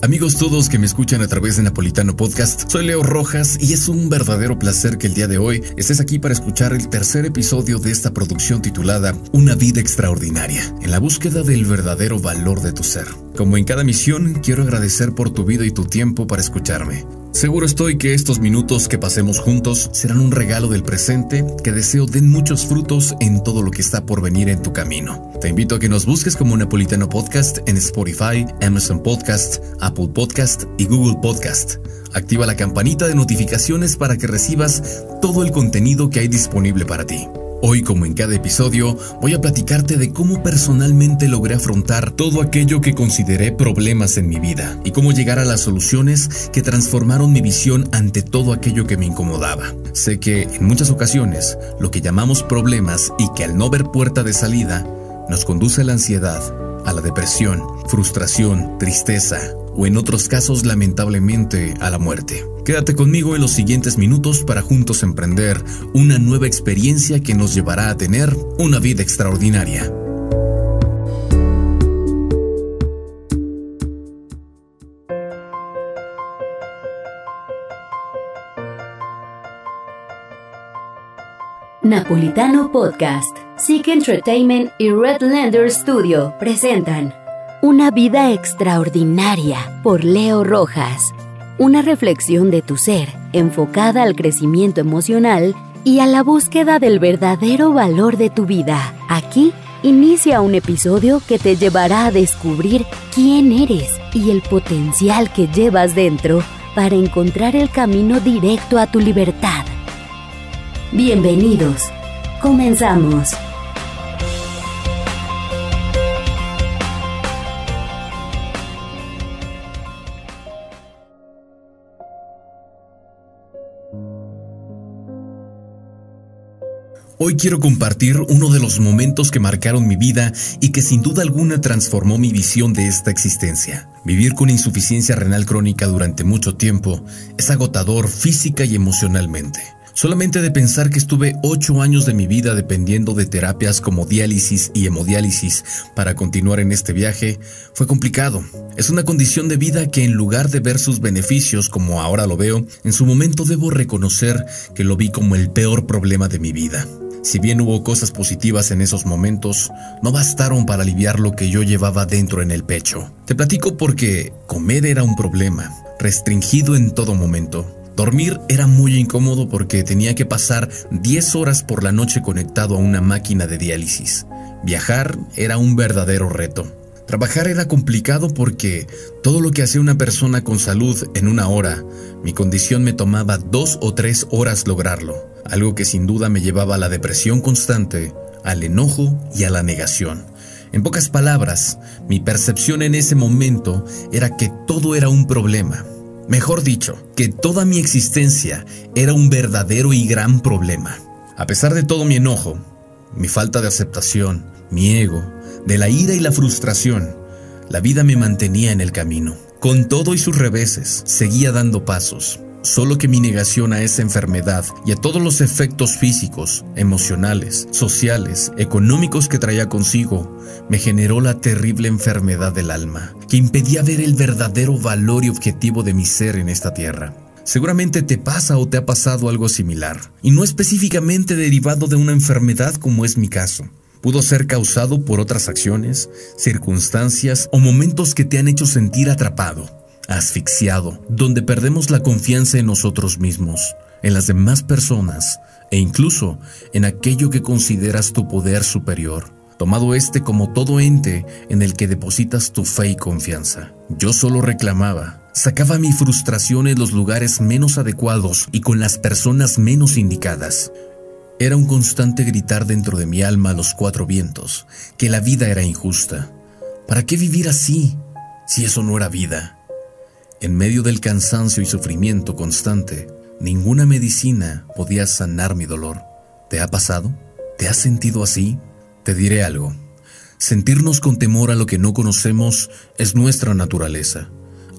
Amigos todos que me escuchan a través de Napolitano Podcast, soy Leo Rojas y es un verdadero placer que el día de hoy estés aquí para escuchar el tercer episodio de esta producción titulada Una vida extraordinaria, en la búsqueda del verdadero valor de tu ser. Como en cada misión, quiero agradecer por tu vida y tu tiempo para escucharme. Seguro estoy que estos minutos que pasemos juntos serán un regalo del presente que deseo den muchos frutos en todo lo que está por venir en tu camino. Te invito a que nos busques como Napolitano Podcast en Spotify, Amazon Podcast, Apple Podcast y Google Podcast. Activa la campanita de notificaciones para que recibas todo el contenido que hay disponible para ti. Hoy, como en cada episodio, voy a platicarte de cómo personalmente logré afrontar todo aquello que consideré problemas en mi vida y cómo llegar a las soluciones que transformaron mi visión ante todo aquello que me incomodaba. Sé que en muchas ocasiones lo que llamamos problemas y que al no ver puerta de salida nos conduce a la ansiedad, a la depresión, frustración, tristeza o en otros casos lamentablemente a la muerte. Quédate conmigo en los siguientes minutos para juntos emprender una nueva experiencia que nos llevará a tener una vida extraordinaria. Napolitano Podcast, Seek Entertainment y Redlander Studio presentan Una vida extraordinaria por Leo Rojas una reflexión de tu ser enfocada al crecimiento emocional y a la búsqueda del verdadero valor de tu vida. Aquí inicia un episodio que te llevará a descubrir quién eres y el potencial que llevas dentro para encontrar el camino directo a tu libertad. Bienvenidos. Comenzamos. Hoy quiero compartir uno de los momentos que marcaron mi vida y que sin duda alguna transformó mi visión de esta existencia. Vivir con insuficiencia renal crónica durante mucho tiempo es agotador física y emocionalmente. Solamente de pensar que estuve ocho años de mi vida dependiendo de terapias como diálisis y hemodiálisis para continuar en este viaje fue complicado. Es una condición de vida que en lugar de ver sus beneficios como ahora lo veo, en su momento debo reconocer que lo vi como el peor problema de mi vida. Si bien hubo cosas positivas en esos momentos, no bastaron para aliviar lo que yo llevaba dentro en el pecho. Te platico porque comer era un problema, restringido en todo momento. Dormir era muy incómodo porque tenía que pasar 10 horas por la noche conectado a una máquina de diálisis. Viajar era un verdadero reto. Trabajar era complicado porque todo lo que hacía una persona con salud en una hora, mi condición me tomaba dos o tres horas lograrlo algo que sin duda me llevaba a la depresión constante, al enojo y a la negación. En pocas palabras, mi percepción en ese momento era que todo era un problema. Mejor dicho, que toda mi existencia era un verdadero y gran problema. A pesar de todo mi enojo, mi falta de aceptación, mi ego, de la ira y la frustración, la vida me mantenía en el camino. Con todo y sus reveses, seguía dando pasos. Solo que mi negación a esa enfermedad y a todos los efectos físicos, emocionales, sociales, económicos que traía consigo, me generó la terrible enfermedad del alma, que impedía ver el verdadero valor y objetivo de mi ser en esta tierra. Seguramente te pasa o te ha pasado algo similar, y no específicamente derivado de una enfermedad como es mi caso. Pudo ser causado por otras acciones, circunstancias o momentos que te han hecho sentir atrapado asfixiado, donde perdemos la confianza en nosotros mismos, en las demás personas e incluso en aquello que consideras tu poder superior, tomado este como todo ente en el que depositas tu fe y confianza. Yo solo reclamaba, sacaba mi frustración en los lugares menos adecuados y con las personas menos indicadas. Era un constante gritar dentro de mi alma a los cuatro vientos, que la vida era injusta. ¿Para qué vivir así, si eso no era vida? En medio del cansancio y sufrimiento constante, ninguna medicina podía sanar mi dolor. ¿Te ha pasado? ¿Te has sentido así? Te diré algo. Sentirnos con temor a lo que no conocemos es nuestra naturaleza,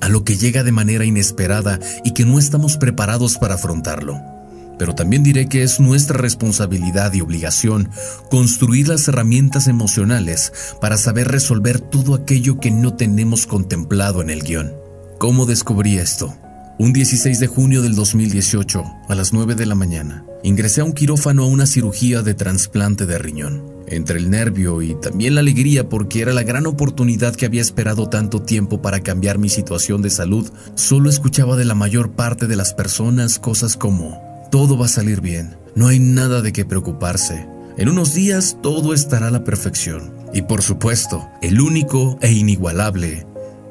a lo que llega de manera inesperada y que no estamos preparados para afrontarlo. Pero también diré que es nuestra responsabilidad y obligación construir las herramientas emocionales para saber resolver todo aquello que no tenemos contemplado en el guion. ¿Cómo descubrí esto? Un 16 de junio del 2018, a las 9 de la mañana, ingresé a un quirófano a una cirugía de trasplante de riñón. Entre el nervio y también la alegría porque era la gran oportunidad que había esperado tanto tiempo para cambiar mi situación de salud, solo escuchaba de la mayor parte de las personas cosas como, todo va a salir bien, no hay nada de qué preocuparse, en unos días todo estará a la perfección. Y por supuesto, el único e inigualable,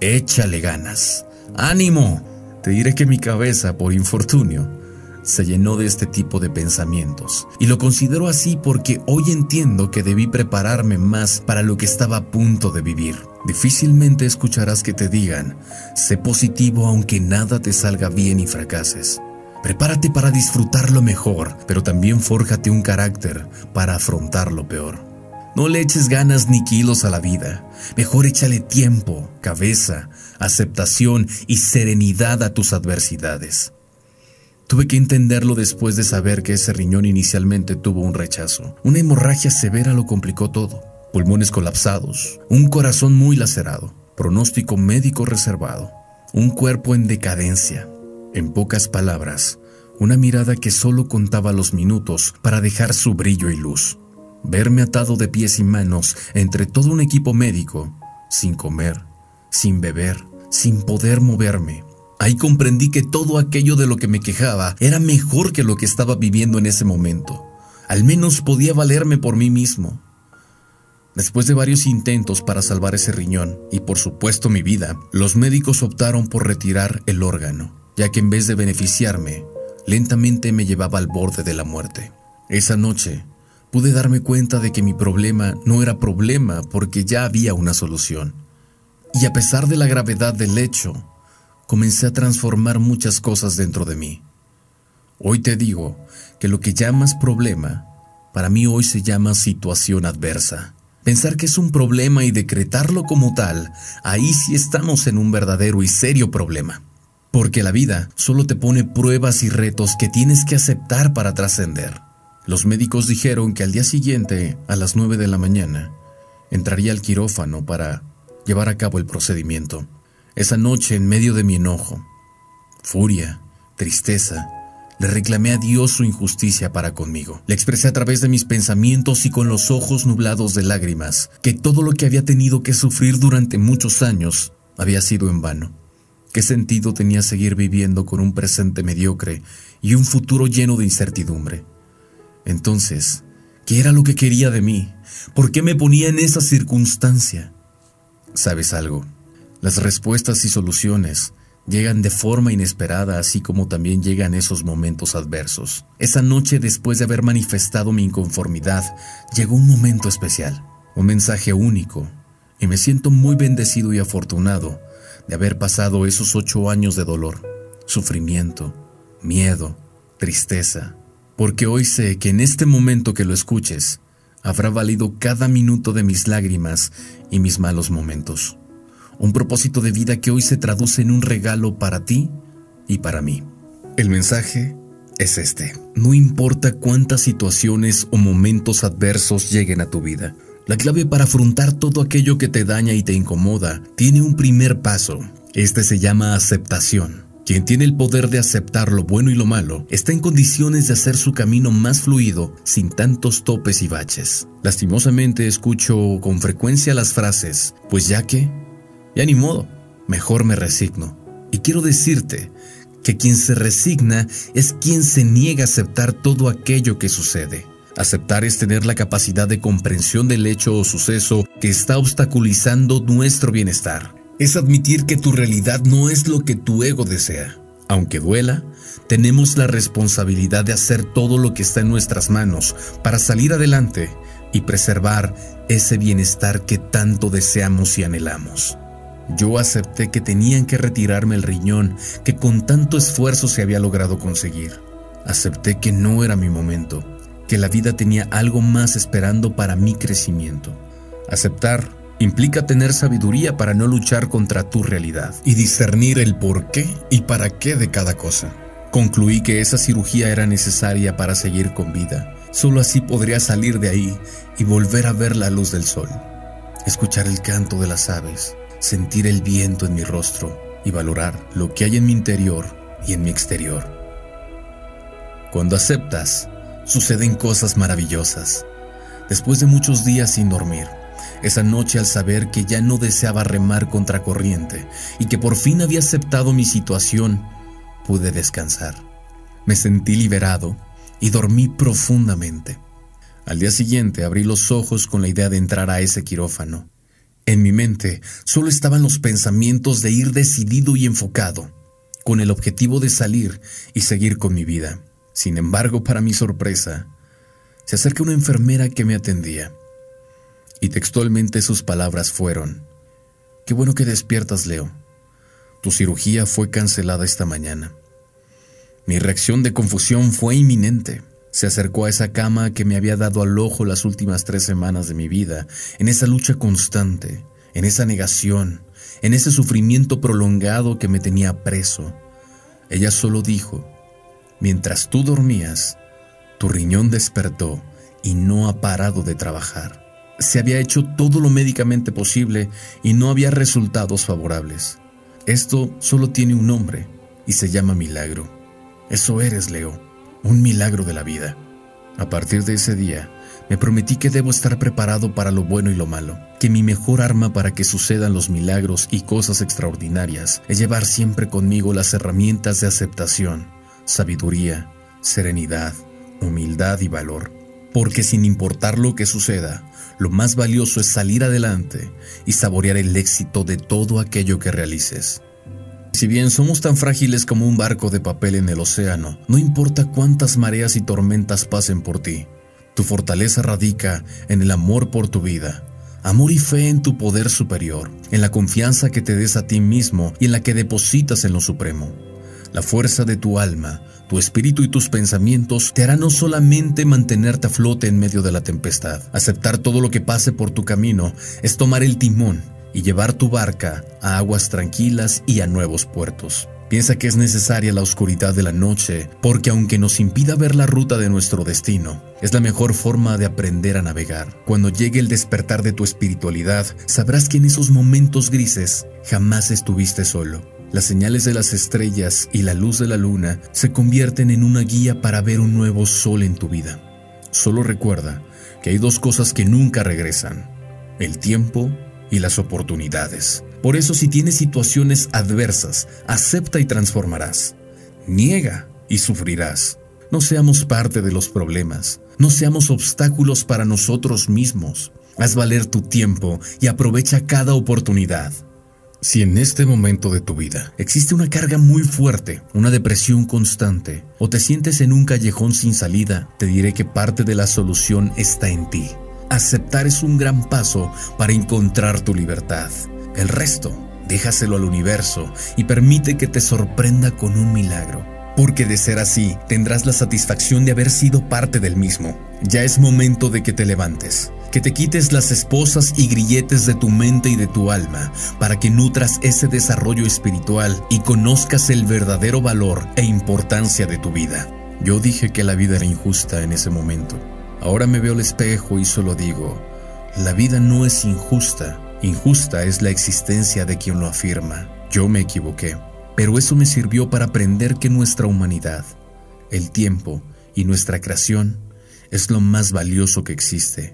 échale ganas. ¡Ánimo! Te diré que mi cabeza, por infortunio, se llenó de este tipo de pensamientos. Y lo considero así porque hoy entiendo que debí prepararme más para lo que estaba a punto de vivir. Difícilmente escucharás que te digan, sé positivo aunque nada te salga bien y fracases. Prepárate para disfrutarlo mejor, pero también fórjate un carácter para afrontar lo peor. No le eches ganas ni kilos a la vida. Mejor échale tiempo, cabeza, aceptación y serenidad a tus adversidades. Tuve que entenderlo después de saber que ese riñón inicialmente tuvo un rechazo. Una hemorragia severa lo complicó todo. Pulmones colapsados, un corazón muy lacerado, pronóstico médico reservado, un cuerpo en decadencia. En pocas palabras, una mirada que solo contaba los minutos para dejar su brillo y luz. Verme atado de pies y manos entre todo un equipo médico, sin comer, sin beber, sin poder moverme. Ahí comprendí que todo aquello de lo que me quejaba era mejor que lo que estaba viviendo en ese momento. Al menos podía valerme por mí mismo. Después de varios intentos para salvar ese riñón y por supuesto mi vida, los médicos optaron por retirar el órgano, ya que en vez de beneficiarme, lentamente me llevaba al borde de la muerte. Esa noche pude darme cuenta de que mi problema no era problema porque ya había una solución. Y a pesar de la gravedad del hecho, comencé a transformar muchas cosas dentro de mí. Hoy te digo que lo que llamas problema, para mí hoy se llama situación adversa. Pensar que es un problema y decretarlo como tal, ahí sí estamos en un verdadero y serio problema. Porque la vida solo te pone pruebas y retos que tienes que aceptar para trascender. Los médicos dijeron que al día siguiente, a las 9 de la mañana, entraría al quirófano para llevar a cabo el procedimiento. Esa noche, en medio de mi enojo, furia, tristeza, le reclamé a Dios su injusticia para conmigo. Le expresé a través de mis pensamientos y con los ojos nublados de lágrimas que todo lo que había tenido que sufrir durante muchos años había sido en vano. ¿Qué sentido tenía seguir viviendo con un presente mediocre y un futuro lleno de incertidumbre? Entonces, ¿qué era lo que quería de mí? ¿Por qué me ponía en esa circunstancia? ¿Sabes algo? Las respuestas y soluciones llegan de forma inesperada, así como también llegan esos momentos adversos. Esa noche, después de haber manifestado mi inconformidad, llegó un momento especial, un mensaje único, y me siento muy bendecido y afortunado de haber pasado esos ocho años de dolor, sufrimiento, miedo, tristeza, porque hoy sé que en este momento que lo escuches, habrá valido cada minuto de mis lágrimas y mis malos momentos. Un propósito de vida que hoy se traduce en un regalo para ti y para mí. El mensaje es este. No importa cuántas situaciones o momentos adversos lleguen a tu vida, la clave para afrontar todo aquello que te daña y te incomoda tiene un primer paso. Este se llama aceptación. Quien tiene el poder de aceptar lo bueno y lo malo está en condiciones de hacer su camino más fluido sin tantos topes y baches. Lastimosamente escucho con frecuencia las frases, pues ya que, ya ni modo, mejor me resigno. Y quiero decirte que quien se resigna es quien se niega a aceptar todo aquello que sucede. Aceptar es tener la capacidad de comprensión del hecho o suceso que está obstaculizando nuestro bienestar es admitir que tu realidad no es lo que tu ego desea. Aunque duela, tenemos la responsabilidad de hacer todo lo que está en nuestras manos para salir adelante y preservar ese bienestar que tanto deseamos y anhelamos. Yo acepté que tenían que retirarme el riñón que con tanto esfuerzo se había logrado conseguir. Acepté que no era mi momento, que la vida tenía algo más esperando para mi crecimiento. Aceptar Implica tener sabiduría para no luchar contra tu realidad y discernir el por qué y para qué de cada cosa. Concluí que esa cirugía era necesaria para seguir con vida. Solo así podría salir de ahí y volver a ver la luz del sol, escuchar el canto de las aves, sentir el viento en mi rostro y valorar lo que hay en mi interior y en mi exterior. Cuando aceptas, suceden cosas maravillosas. Después de muchos días sin dormir, esa noche al saber que ya no deseaba remar contra corriente y que por fin había aceptado mi situación, pude descansar. Me sentí liberado y dormí profundamente. Al día siguiente abrí los ojos con la idea de entrar a ese quirófano. En mi mente solo estaban los pensamientos de ir decidido y enfocado, con el objetivo de salir y seguir con mi vida. Sin embargo, para mi sorpresa, se acerca una enfermera que me atendía. Y textualmente sus palabras fueron, Qué bueno que despiertas, Leo. Tu cirugía fue cancelada esta mañana. Mi reacción de confusión fue inminente. Se acercó a esa cama que me había dado al ojo las últimas tres semanas de mi vida, en esa lucha constante, en esa negación, en ese sufrimiento prolongado que me tenía preso. Ella solo dijo, mientras tú dormías, tu riñón despertó y no ha parado de trabajar. Se había hecho todo lo médicamente posible y no había resultados favorables. Esto solo tiene un nombre y se llama milagro. Eso eres, Leo, un milagro de la vida. A partir de ese día, me prometí que debo estar preparado para lo bueno y lo malo, que mi mejor arma para que sucedan los milagros y cosas extraordinarias es llevar siempre conmigo las herramientas de aceptación, sabiduría, serenidad, humildad y valor. Porque sin importar lo que suceda, lo más valioso es salir adelante y saborear el éxito de todo aquello que realices. Si bien somos tan frágiles como un barco de papel en el océano, no importa cuántas mareas y tormentas pasen por ti, tu fortaleza radica en el amor por tu vida, amor y fe en tu poder superior, en la confianza que te des a ti mismo y en la que depositas en lo supremo. La fuerza de tu alma, tu espíritu y tus pensamientos te harán no solamente mantenerte a flote en medio de la tempestad. Aceptar todo lo que pase por tu camino es tomar el timón y llevar tu barca a aguas tranquilas y a nuevos puertos. Piensa que es necesaria la oscuridad de la noche, porque aunque nos impida ver la ruta de nuestro destino, es la mejor forma de aprender a navegar. Cuando llegue el despertar de tu espiritualidad, sabrás que en esos momentos grises jamás estuviste solo. Las señales de las estrellas y la luz de la luna se convierten en una guía para ver un nuevo sol en tu vida. Solo recuerda que hay dos cosas que nunca regresan, el tiempo y las oportunidades. Por eso si tienes situaciones adversas, acepta y transformarás. Niega y sufrirás. No seamos parte de los problemas. No seamos obstáculos para nosotros mismos. Haz valer tu tiempo y aprovecha cada oportunidad. Si en este momento de tu vida existe una carga muy fuerte, una depresión constante, o te sientes en un callejón sin salida, te diré que parte de la solución está en ti. Aceptar es un gran paso para encontrar tu libertad. El resto, déjaselo al universo y permite que te sorprenda con un milagro. Porque de ser así, tendrás la satisfacción de haber sido parte del mismo. Ya es momento de que te levantes, que te quites las esposas y grilletes de tu mente y de tu alma, para que nutras ese desarrollo espiritual y conozcas el verdadero valor e importancia de tu vida. Yo dije que la vida era injusta en ese momento Ahora me veo al espejo y solo digo, la vida no es injusta, injusta es la existencia de quien lo afirma. Yo me equivoqué, pero eso me sirvió para aprender que nuestra humanidad, el tiempo y nuestra creación es lo más valioso que existe.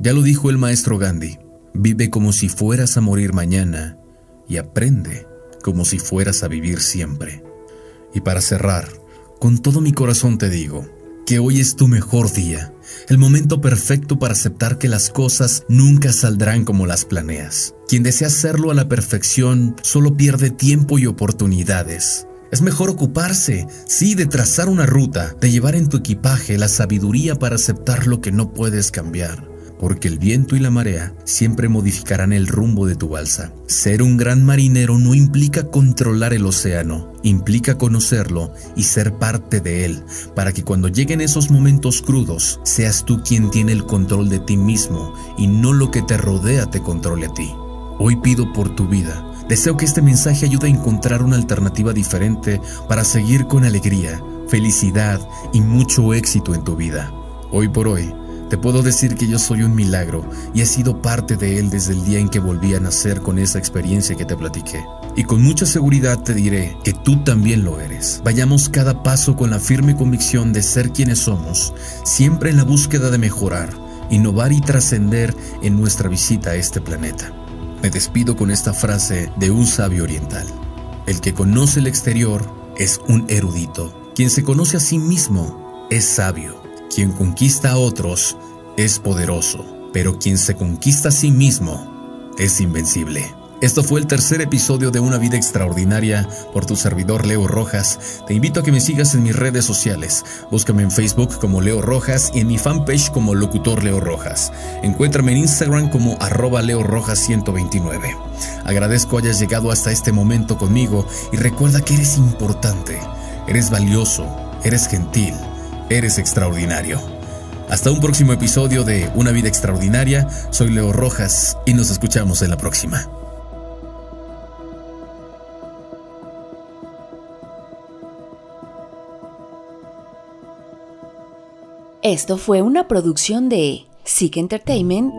Ya lo dijo el maestro Gandhi, vive como si fueras a morir mañana y aprende como si fueras a vivir siempre. Y para cerrar, con todo mi corazón te digo, que hoy es tu mejor día, el momento perfecto para aceptar que las cosas nunca saldrán como las planeas. Quien desea hacerlo a la perfección solo pierde tiempo y oportunidades. Es mejor ocuparse, sí, de trazar una ruta, de llevar en tu equipaje la sabiduría para aceptar lo que no puedes cambiar porque el viento y la marea siempre modificarán el rumbo de tu balsa. Ser un gran marinero no implica controlar el océano, implica conocerlo y ser parte de él, para que cuando lleguen esos momentos crudos, seas tú quien tiene el control de ti mismo y no lo que te rodea te controle a ti. Hoy pido por tu vida. Deseo que este mensaje ayude a encontrar una alternativa diferente para seguir con alegría, felicidad y mucho éxito en tu vida. Hoy por hoy, Te puedo decir que yo soy un milagro y he sido parte de él desde el día en que volví a nacer con esa experiencia que te platiqué. Y con mucha seguridad te diré que tú también lo eres. Vayamos cada paso con la firme convicción de ser quienes somos, siempre en la búsqueda de mejorar, innovar y trascender en nuestra visita a este planeta. Me despido con esta frase de un sabio oriental. El que conoce el exterior es un erudito. Quien se conoce a sí mismo es sabio. Quien conquista a otros es poderoso, pero quien se conquista a sí mismo es invencible. Esto fue el tercer episodio de Una vida extraordinaria por tu servidor Leo Rojas. Te invito a que me sigas en mis redes sociales. Búscame en Facebook como Leo Rojas y en mi fanpage como Locutor Leo Rojas. Encuéntrame en Instagram como arroba Leo Rojas 129. Agradezco hayas llegado hasta este momento conmigo y recuerda que eres importante, eres valioso, eres gentil, eres extraordinario. Hasta un próximo episodio de Una vida extraordinaria. Soy Leo Rojas y nos escuchamos en la próxima. Esto fue una producción de Sick Entertainment